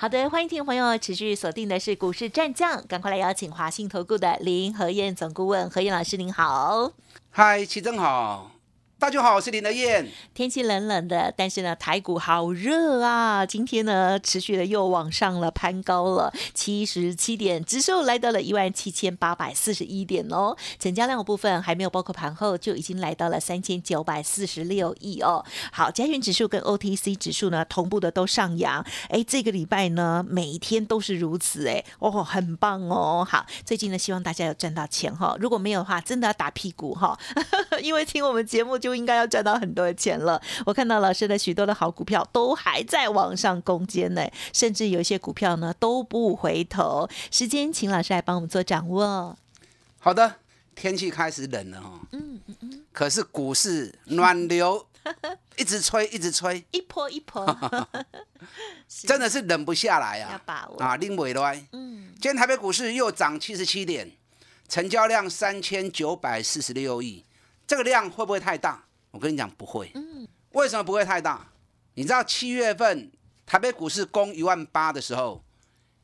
好的，欢迎听众朋友持续锁定的是股市战将，赶快来邀请华信投顾的林和燕总顾问何燕老师，您好。嗨，齐正好。大家好，我是林德燕。天气冷冷的，但是呢，台股好热啊！今天呢，持续的又往上了，攀高了七十七点，指数来到了一万七千八百四十一点哦。成交量的部分还没有包括盘后，就已经来到了三千九百四十六亿哦。好，加权指数跟 OTC 指数呢同步的都上扬。哎，这个礼拜呢，每一天都是如此哎，哦，很棒哦。好，最近呢，希望大家有赚到钱哈。如果没有的话，真的要打屁股哈，因为听我们节目就。就应该要赚到很多钱了。我看到老师的许多的好股票都还在往上攻坚呢，甚至有一些股票呢都不回头。时间，请老师来帮我们做掌握。好的，天气开始冷了哈。嗯嗯嗯。可是股市暖流 一直吹，一直吹，一波一波，真的是忍不下来啊！要把握啊，拎尾来。嗯。今天台北股市又涨七十七点，成交量三千九百四十六亿。这个量会不会太大？我跟你讲不会。嗯，为什么不会太大？你知道七月份台北股市攻一万八的时候，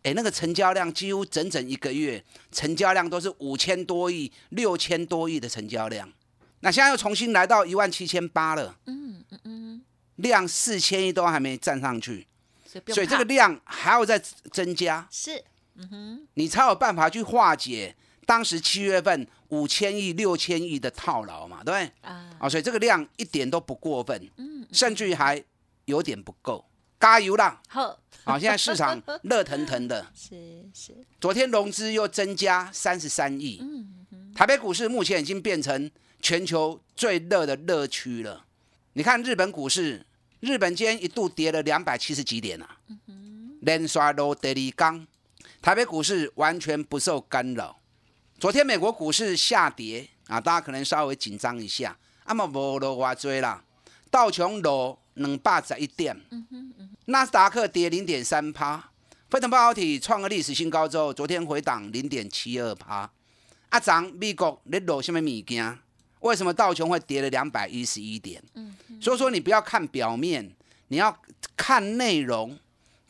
哎，那个成交量几乎整整一个月成交量都是五千多亿、六千多亿的成交量。那现在又重新来到一万七千八了。嗯嗯嗯，量四千亿都还没站上去，所以这个量还要再增加。是，嗯哼，你才有办法去化解。当时七月份五千亿、六千亿的套牢嘛，对不对？啊，所以这个量一点都不过分，嗯，甚至于还有点不够，加油啦！好，好，现在市场热腾腾的，是是。昨天融资又增加三十三亿，嗯，台北股市目前已经变成全球最热的热区了。你看日本股市，日本今天一度跌了两百七十几点啊，连刷落第二缸，台北股市完全不受干扰。昨天美国股市下跌啊，大家可能稍微紧张一下。啊嘛无落偌多啦，道琼落两百十一点，纳斯达克跌零点三趴，费城半导体创个历史新高之后，昨天回档零点七二趴。啊，涨美国你落什么物件？为什么道琼会跌了两百一十一点？所以说你不要看表面，你要看内容，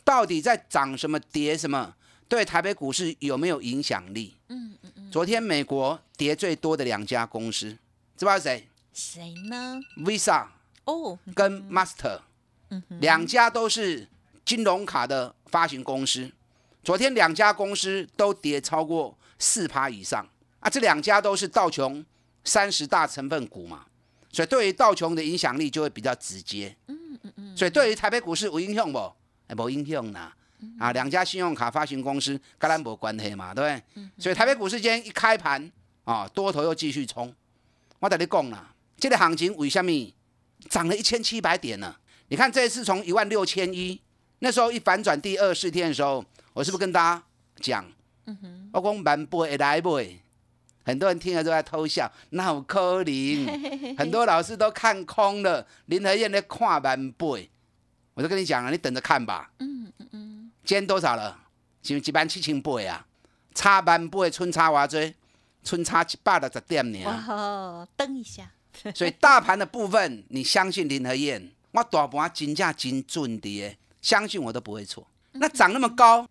到底在涨什么跌什么，对台北股市有没有影响力？嗯嗯。昨天美国跌最多的两家公司，知道谁？谁呢？Visa 哦，跟 Master，两家都是金融卡的发行公司。昨天两家公司都跌超过四趴以上啊！这两家都是道琼三十大成分股嘛，所以对于道琼的影响力就会比较直接。嗯嗯嗯。所以对于台北股市有影响不？哎，无影响啦。啊，两家信用卡发行公司跟咱无关系嘛，对不对？所以台北股市今天一开盘啊，多头又继续冲。我跟你讲啦，这个行情为什么涨了一千七百点呢？你看这一次从一万六千一，那时候一反转第二四天的时候，我是不是跟大家讲？我讲万不会来不会，很多人听了都在偷笑，那有可能，很多老师都看空了，林和燕在看万倍我就跟你讲了，你等着看吧。嗯嗯嗯。今天多少了？是一万七千八啊，差万八，春差偌多？春差一百六十点呢。哦，等一下。所以大盘的部分，你相信林和燕，我大盘金价真准的，相信我都不会错。那涨那么高，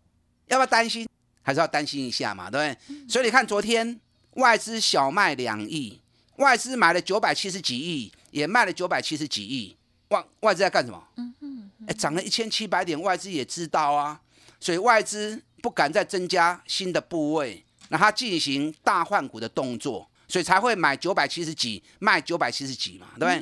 要不要担心？还是要担心一下嘛，对不对？所以你看，昨天外资小卖两亿，外资买了九百七十几亿，也卖了九百七十几亿。外外资在干什么？哎，涨了一千七百点，外资也知道啊。所以外资不敢再增加新的部位，那它进行大换股的动作，所以才会买九百七十几，卖九百七十几嘛，对不对？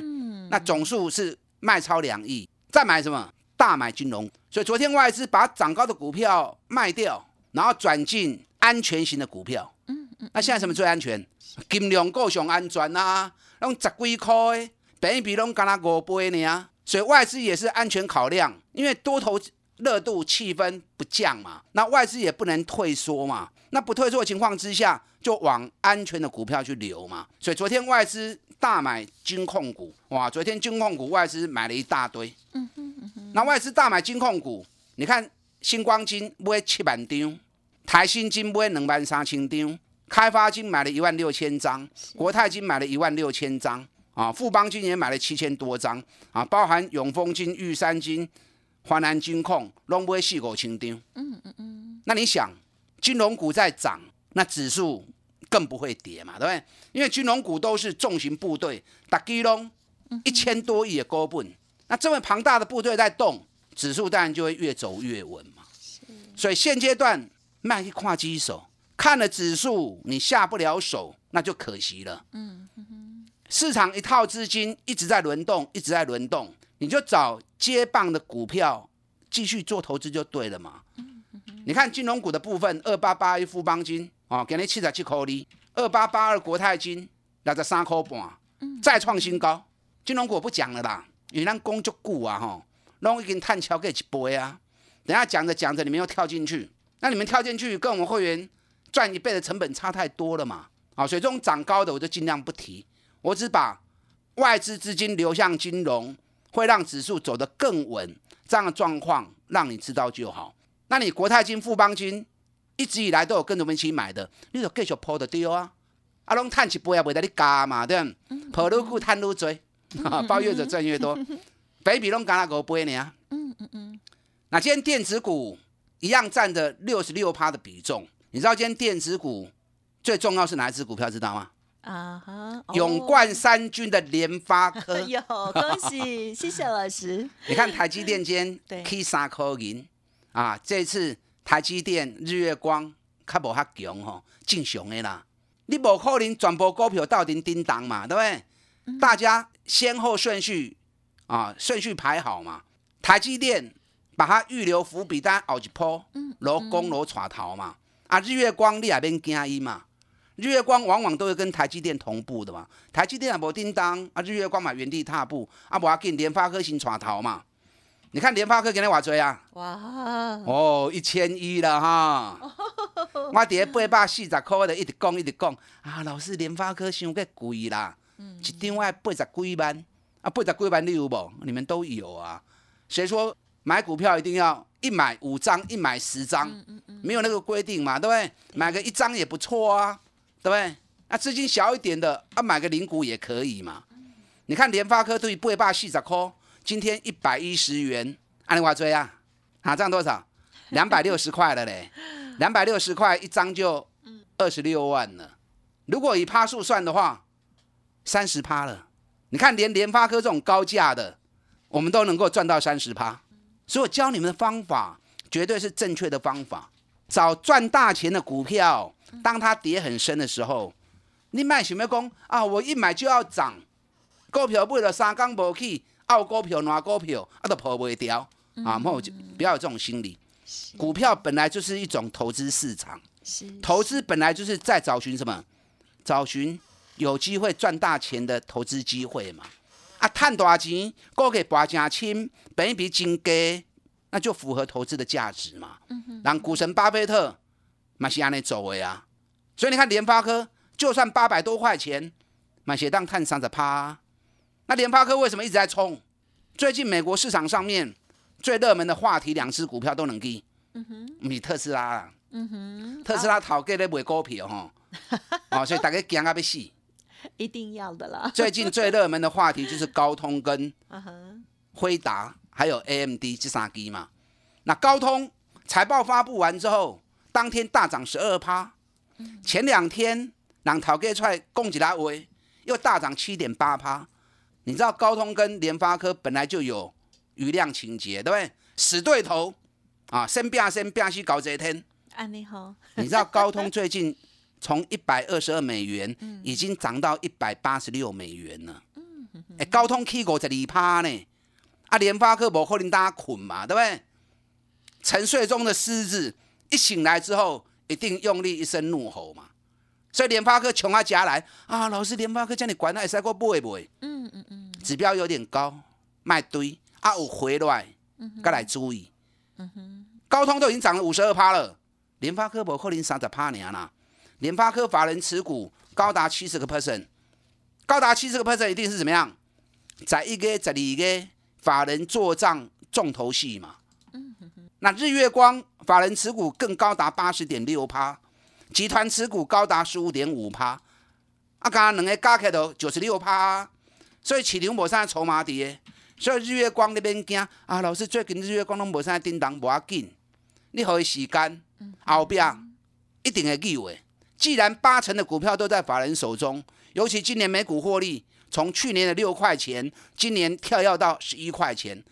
那总数是卖超两亿，再买什么？大买金融。所以昨天外资把涨高的股票卖掉，然后转进安全型的股票。嗯嗯。那现在什么最安全？金融够上安全啊，拢十几块，比一比拢干那五倍呢。所以外资也是安全考量，因为多头。热度气氛不降嘛，那外资也不能退缩嘛，那不退缩的情况之下，就往安全的股票去流嘛。所以昨天外资大买金控股，哇，昨天金控股外资买了一大堆。嗯哼嗯哼。那外资大买金控股，你看星光金买七万张，台新金买两万三千张，开发金买了一万六千张，国泰金买了一万六千张，啊，富邦今年买了七千多张，啊，包含永丰金、玉山金。华南金控拢不会四五千张。嗯嗯嗯。那你想，金融股在涨，那指数更不会跌嘛，对不对？因为金融股都是重型部队，打基隆一千多亿的高本，那这么庞大的部队在动，指数当然就会越走越稳嘛。所以现阶段卖一跨机手，看了指数你下不了手，那就可惜了。嗯嗯市场一套资金一直在轮动，一直在轮动。你就找接棒的股票继续做投资就对了嘛。你看金融股的部分，二八八一富邦金哦，给你七十七块哩；二八八二国泰金六十三块半，再创新高。金融股不讲了啦，因为咱工作股啊吼，拢已经探桥给一倍啊。等下讲着讲着，你们又跳进去，那你们跳进去跟我们会员赚一倍的成本差太多了嘛。啊，所以这种涨高的我就尽量不提，我只把外资资金流向金融。会让指数走得更稳，这样的状况让你知道就好。那你国泰金、富邦金一直以来都有跟着我们一起买的，你就继续抛的丢啊！阿龙探起波也不得你加嘛，对不？抛入股探入追，包越者赚越多。北比龙加那个波呢？嗯嗯嗯。那今天电子股一样占着六十六趴的比重，你知道今天电子股最重要是哪一只股票？知道吗？啊哈！勇冠三军的联发科，有恭喜，谢谢老师。你看台积电间 K 三颗银啊，这次台积电、日月光较无较强吼，正常的啦。你无可能全部股票到顶叮当嘛，对不对？大家先后顺序啊，顺序排好嘛。台积电把它预留伏笔，单熬一波攞攻攞带头嘛。啊，日月光你也免惊伊嘛。日月光往往都会跟台积电同步的嘛，台积电也无叮当，啊日月光嘛原地踏步，啊无要紧，联发科先带头嘛。你看联发科今日偌多啊？哇！哦，一千一了哈。我伫八百四十块的一直讲一直讲，啊老师联发科伤个贵啦，一张要八十几万，啊八十几万你有无？你们都有啊。谁说买股票一定要一买五张，一买十张？没有那个规定嘛，对不对？买个一张也不错啊。对不对？那资金小一点的啊，买个零股也可以嘛。你看联发科对八百四十块，今天一百一十元，按你话追啊？啊，这样多少？两百六十块了嘞。两百六十块一张就二十六万了。如果以趴数算的话，三十趴了。你看连联发科这种高价的，我们都能够赚到三十趴。所以我教你们的方法，绝对是正确的方法，找赚大钱的股票。当它跌很深的时候，你卖想要讲啊，我一买就要涨，股票买了三缸无去，澳股票、哪股票啊都破不掉啊！莫就不要有这种心理。股票本来就是一种投资市场，投资本来就是在找寻什么？找寻有机会赚大钱的投资机会嘛。啊，赚大钱，股价拔正轻，本一笔金低，那就符合投资的价值嘛。让股神巴菲特。马西亚内走的啊，所以你看联发科，就算八百多块钱，买鞋当探三十趴。那联发科为什么一直在冲？最近美国市场上面最热门的话题，两只股票都能给。嗯哼，你特斯拉啦。嗯哼，特斯拉讨给咧卖股票哈。哦，所以大家惊啊要死。一定要的啦。最近最热门的话题就是高通跟辉达还有 AMD 这三支嘛。那高通财报发布完之后。当天大涨十二趴，前两天让陶给出来供给拉维又大涨七点八趴。你知道高通跟联发科本来就有余量情节，对不对？死对头啊，先变先变去搞这一天。啊，你好。你知道高通最近从一百二十二美元 已经涨到一百八十六美元了。哎，高通 K 股在二趴呢。啊，联发科无可能大家捆嘛，对不对？沉睡中的狮子。一醒来之后，一定用力一声怒吼嘛，所以联发科穷啊夹来啊，老师联发科叫你管那赛过不会不会？嗯嗯嗯，指标有点高，卖堆啊有回来，该来注意。嗯哼，高通都已经涨了五十二趴了，联发科不可能三十趴年啦，联发科法人持股高达七十个 percent，高达七十个 percent 一定是怎么样？在一个、十二个法人做账重头戏嘛。那日月光法人持股更高达八十点六趴，集团持股高达十五点五趴，啊，刚刚两个加起来都九十六趴，所以市场无啥筹码的，所以日月光那边惊啊，老师最近日月光拢无啥叮当，无要紧，你给伊时间，后边一定会记会。既然八成的股票都在法人手中，尤其今年每股获利从去年的六块钱，今年跳跃到十一块钱，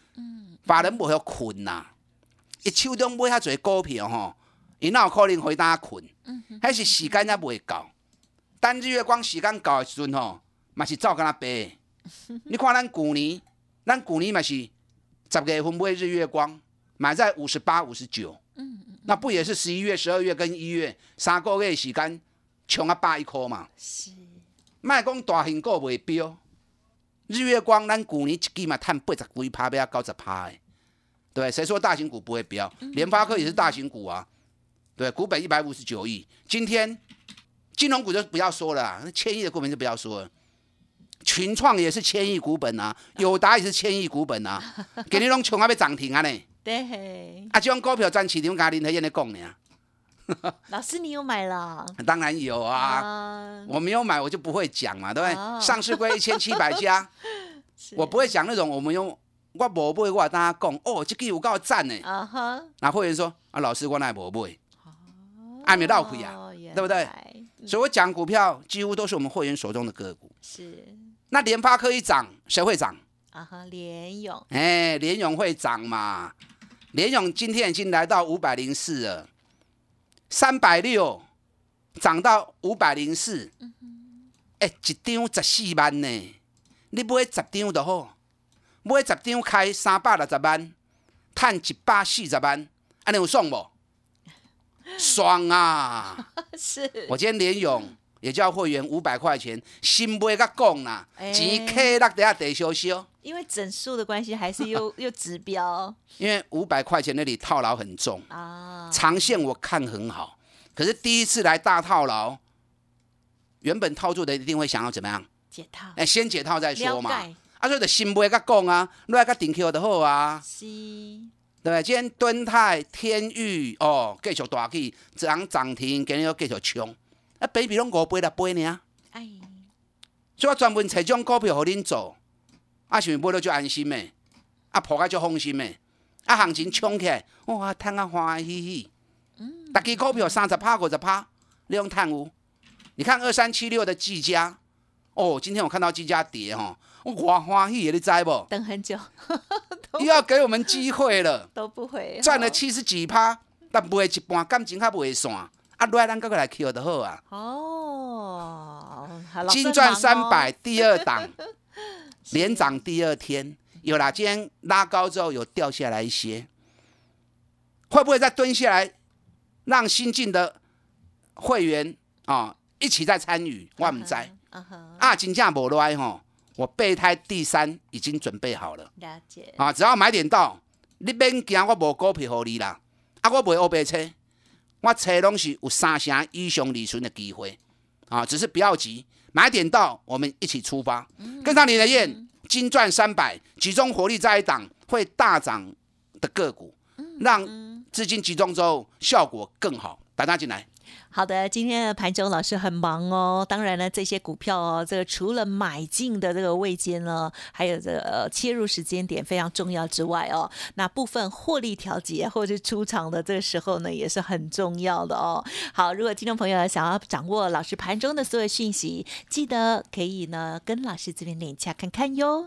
法人不会困呐。伊手中买遐侪股票吼，伊哪有可能回答困？还是时间还未够。等日月光时间到的时阵吼，嘛是照跟他背。你看咱去年，咱去年嘛是十月份买日月光，买在五十八、五十九。那不也是十一月、十二月跟一月三个月时间冲啊百一块嘛？是。卖讲大型股未标，日月光咱去年一季嘛赚八十几趴，要九十趴的。对，谁说大型股不会飙？联发科也是大型股啊。对，股本一百五十九亿。今天金融股就不要说了，那千亿的股本就不要说了。群创也是千亿股本啊，友达也是千亿股本啊。给你弄穷啊，被涨停啊呢？对。啊，这种股票赚起，你用，跟林德燕在讲呢。老师，你有买了？当然有啊。我没有买，我就不会讲嘛，对不对？上市归一千七百家，我不会讲那种我们用。我无买，我大家讲哦，这个有够赞呢。啊哈。那会员说啊，老师，我那无买，还没到亏啊，对不对？所以我讲股票几乎都是我们会员手中的个股。是。那联发科一涨，谁会涨？啊哈，联勇。哎，联勇会涨嘛？联勇今天已经来到五百零四了，三百六涨到五百零四。嗯哎，一张十四万呢，你买十张就好。买十张开三百六十万，赚一百四十万，安尼有爽不？爽啊！是。我今天连勇也叫会员五百块钱，新买甲讲啦，钱开落底下得收收。因为整数的关系，还是又 又指标。因为五百块钱那里套牢很重啊，长线我看很好，可是第一次来大套牢，原本套住的一定会想要怎么样？解套。哎，先解套再说嘛。啊，所以就新买甲讲啊，来甲定 Q 就好啊。是，对不今天敦泰、天域哦，继续大起，涨涨停，今日又继续冲。啊，baby 拢五倍六倍呢。哎，所以我专门找种股票互恁做，啊，想买了就安心诶，啊，破开就放心诶，啊，行情冲起来，哇，赚啊欢欢喜喜。嗯。大支股票三十趴、五十趴，你用探有？你看二三七六的技嘉，哦，今天我看到技嘉跌哈。我欢喜，你知不？等很久，又要给我们机会了。都不会赚了七十几趴，但不会一半，感情还不会散。啊，来咱哥哥来 Q 就好啊。哦，金赚三百，第二档 连涨第二天，有啦。今天拉高之后有掉下来一些，会不会再蹲下来，让新进的会员啊一起再参与？我唔知。啊，金价无来吼。我备胎第三已经准备好了，了解啊！只要买点到，你免惊我无股票给你啦。啊，我卖欧白车，我车拢是有三成以上利润的机会啊！只是不要急，买点到，我们一起出发，跟上你的燕，金赚三百，集中火力在一档会大涨的个股，让资金集中之后效果更好，大家进来。好的，今天的盘中老师很忙哦。当然呢，这些股票哦，这个除了买进的这个位阶呢，还有这个切入时间点非常重要之外哦，那部分获利调节或者是出场的这个时候呢，也是很重要的哦。好，如果听众朋友想要掌握老师盘中的所有讯息，记得可以呢跟老师这边连洽看看哟。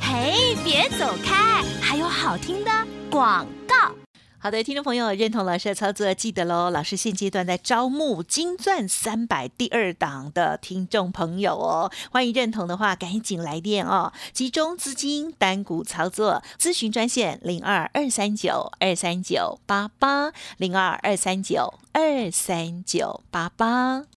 嘿，别走开，还有好听的广告。好的，听众朋友认同老师的操作，记得喽。老师现阶段在招募金钻三百第二档的听众朋友哦，欢迎认同的话赶紧来电哦。集中资金单股操作，咨询专线零二二三九二三九八八零二二三九二三九八八。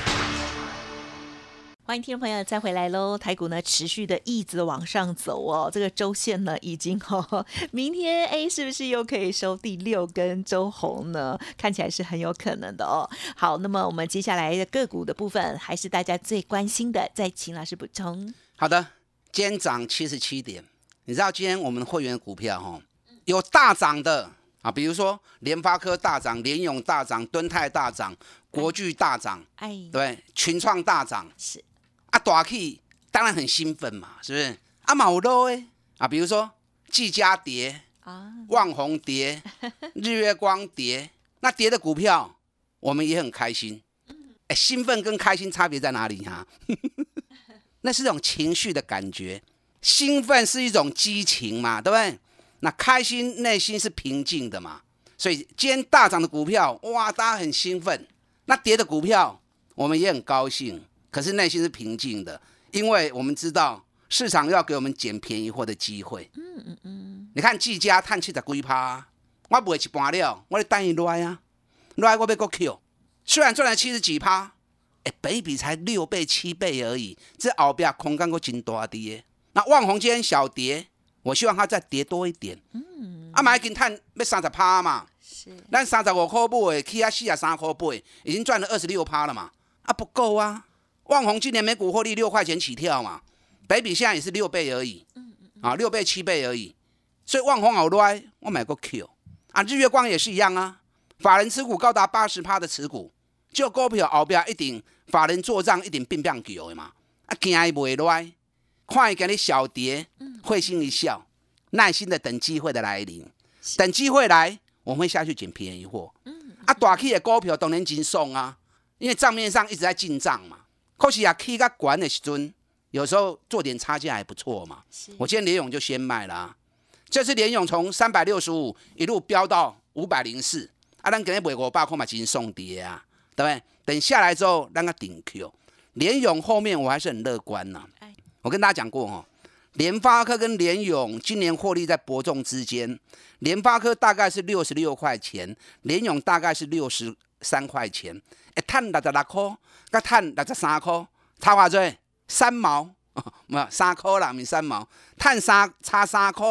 欢迎听众朋友再回来喽！台股呢持续的一直往上走哦，这个周线呢已经哦，明天哎是不是又可以收第六根周红呢？看起来是很有可能的哦。好，那么我们接下来的个股的部分还是大家最关心的，再请老师补充。好的，今天涨七十七点，你知道今天我们会员股票哈有大涨的啊，比如说联发科大涨，联永大涨，敦泰大涨，国巨大涨，哎，对，群创大涨是。啊，大起当然很兴奋嘛，是不是？啊，毛多诶，啊，比如说技嘉蝶啊，旺宏跌，日月光蝶，那跌的股票我们也很开心。哎，兴奋跟开心差别在哪里哈？那是一种情绪的感觉，兴奋是一种激情嘛，对不对？那开心内心是平静的嘛，所以今天大涨的股票，哇，大家很兴奋。那跌的股票，我们也很高兴。可是内心是平静的，因为我们知道市场要给我们捡便宜货的机会。嗯嗯嗯。你看季家叹气的龟趴，我不会去搬了，我得等伊来啊，来我要个 Q。虽然赚了七十几趴，哎，倍比才六倍七倍而已，这后边空间够真大跌。那万红今天小跌，我希望它再跌多一点。嗯。啊，买金探要三十趴嘛？是。咱三十五块买，起啊四十三块八，已经赚了二十六趴了嘛？啊，不够啊。旺宏今年每股获利六块钱起跳嘛，北比现在也是六倍而已，啊，六倍七倍而已，所以旺宏好赖，我买过 Q 啊，日月光也是一样啊，法人持股高达八十趴的持股，就股票后边一定法人做账一定变变叫的嘛，啊，惊伊袂赖，看伊给你小跌，会心一笑，耐心的等机会的来临，等机会来，我们会下去捡便宜货，啊，大起的股票当然真爽啊，因为账面上一直在进账嘛。可是啊，K 个管的时阵，有时候做点差价还不错嘛。我今天联勇就先卖了，这次联勇从三百六十五一路飙到五百零四，啊，咱今日卖五百块嘛，进行送跌啊，对不对？等下来之后，让它顶 Q。联勇后面我还是很乐观呐。我跟大家讲过哦，联发科跟联勇今年获利在伯仲之间，联发科大概是六十六块钱，联勇大概是六十三块钱，一赚六十六块。甲赚六十三块，差偌济？三毛，冇三块啦，咪三毛，赚三差三块，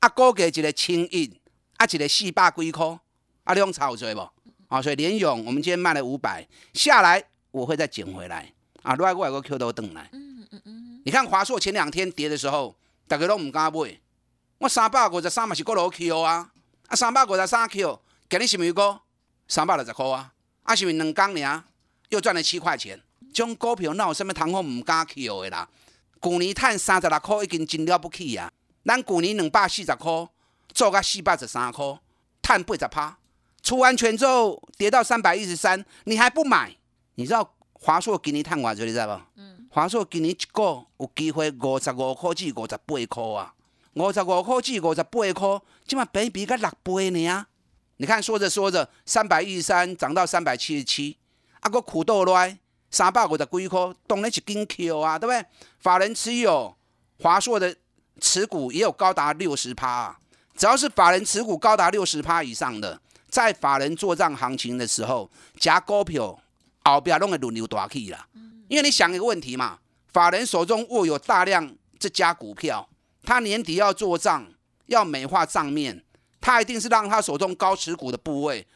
啊，估计一个千一，啊，一个四百几块，啊，两差有济无？啊，所以连勇我们今天卖了五百，下来我会再捡回来，啊，另外我有个 Q 都等来。嗯嗯嗯。你看华硕前两天跌的时候，大家都唔敢买，我三百五十三嘛是过落 Q 啊，啊，三百五十三 Q，今日是咪个三百六十块啊？啊，是咪两工尔？又赚了七块钱，种股票哪有什么通好唔敢去的啦？旧年赚三十六块已经真了不起啊！咱旧年两百四十块做到四百十三块，赚八十趴。出完全之后跌到三百一十三，你还不买？你知道华硕今年赚偌少？你知道不？嗯。华硕今年一个有机会五十五块至五十八块啊！五十五块至五十八块，即嘛比比甲六倍尔啊！你看说着说着，三百一十三涨到三百七十七。啊，个苦豆来三百五十几块，当然是金 Q 啊，对不对？法人持有华硕的持股也有高达六十趴，只要是法人持股高达六十趴以上的，在法人做账行情的时候，夹股票后边拢会轮流大起啦。因为你想一个问题嘛，法人手中握有大量这家股票，他年底要做账，要美化账面，他一定是让他手中高持股的部位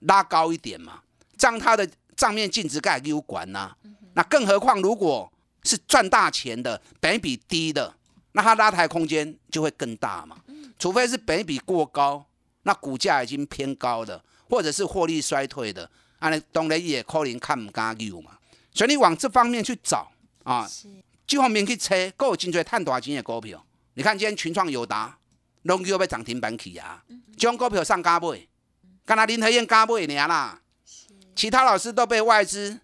拉高一点嘛，让他的。账面净值盖有管呐，那更何况如果是赚大钱的，本比低的，那他拉抬空间就会更大嘛。除非是本比过高，那股价已经偏高的，或者是获利衰退的，啊，当然也可能看唔加有嘛。所以你往这方面去找啊，这方面去测，够有真多赚大钱的股票。你看今天群创友达，拢叫要涨停板去啊，将股票上加买，干那林和燕加买尔啦，其他老师都被外资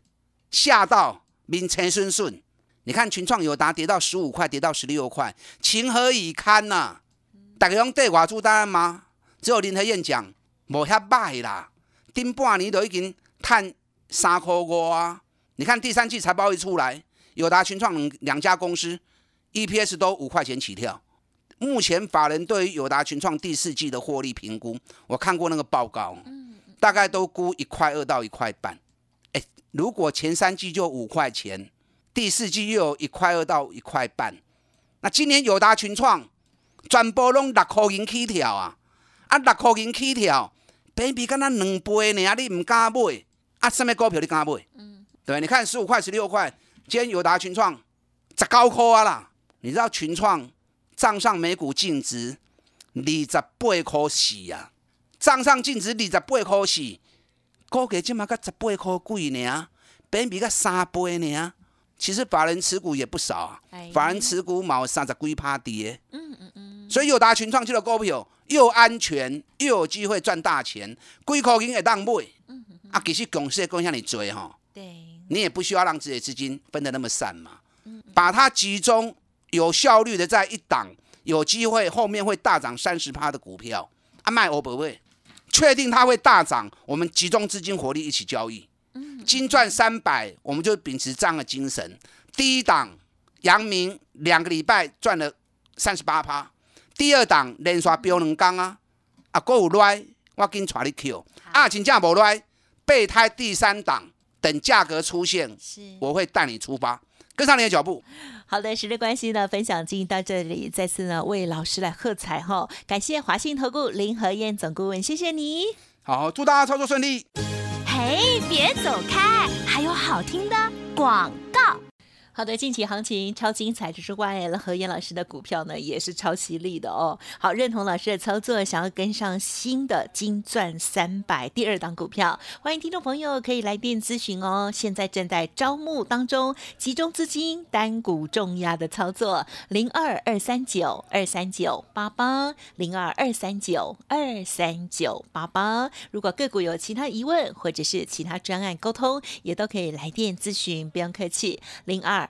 吓到面青顺顺。你看群创友达跌到十五块，跌到十六块，情何以堪呐？大家用对外出单吗？只有林和燕讲无遐歹啦，顶半年都已经赚三块五啊。你看第三季财报一出来，友达、群创两家公司 EPS 都五块钱起跳。目前法人对于友达、群创第四季的获利评估，我看过那个报告，大概都估一块二到一块半。哎，如果前三季就五块钱。第四季又有一块二到一块半，那今年友达群创全部拢六块银起跳啊！啊，六块银起跳，比比敢那两倍呢？你唔敢买？啊，什么股票你敢买？嗯，对，你看十五块、十六块，今天友达群创十九块啊啦！你知道群创账上每股净值二十八块四啊？账上净值二十八块四，估计即马才十八块贵呢，比比才三倍呢。其实法人持股也不少啊，法人持股毛三十几趴跌，嗯嗯嗯，所以友达群创这个股票又安全又有机会赚大钱，几块银会当买，嗯嗯啊，其实公司更向你追哈，对，你也不需要让自己的资金分得那么散嘛，把它集中有效率的在一档有机会后面会大涨三十趴的股票，啊卖欧不会，确定它会大涨，我们集中资金火力一起交易。金赚三百，我们就秉持这样的精神。第一档阳明两个礼拜赚了三十八趴，第二档连刷标两缸啊，啊，够有来，我给你带你 Q。啊，请假无来，备胎第三档等价格出现，我会带你出发，跟上你的脚步。好的，时间关系呢，分享进行到这里，再次呢为老师来喝彩哈，感谢华信投顾林和燕总顾问，谢谢你。好，祝大家操作顺利。嘿，别走开，还有好听的广告。好的，近期行情超精彩，之外，了何燕老师的股票呢也是超犀利的哦。好，认同老师的操作，想要跟上新的金钻三百第二档股票，欢迎听众朋友可以来电咨询哦。现在正在招募当中，集中资金单股重压的操作，零二二三九二三九八八零二二三九二三九八八。如果个股有其他疑问，或者是其他专案沟通，也都可以来电咨询，不用客气，零二。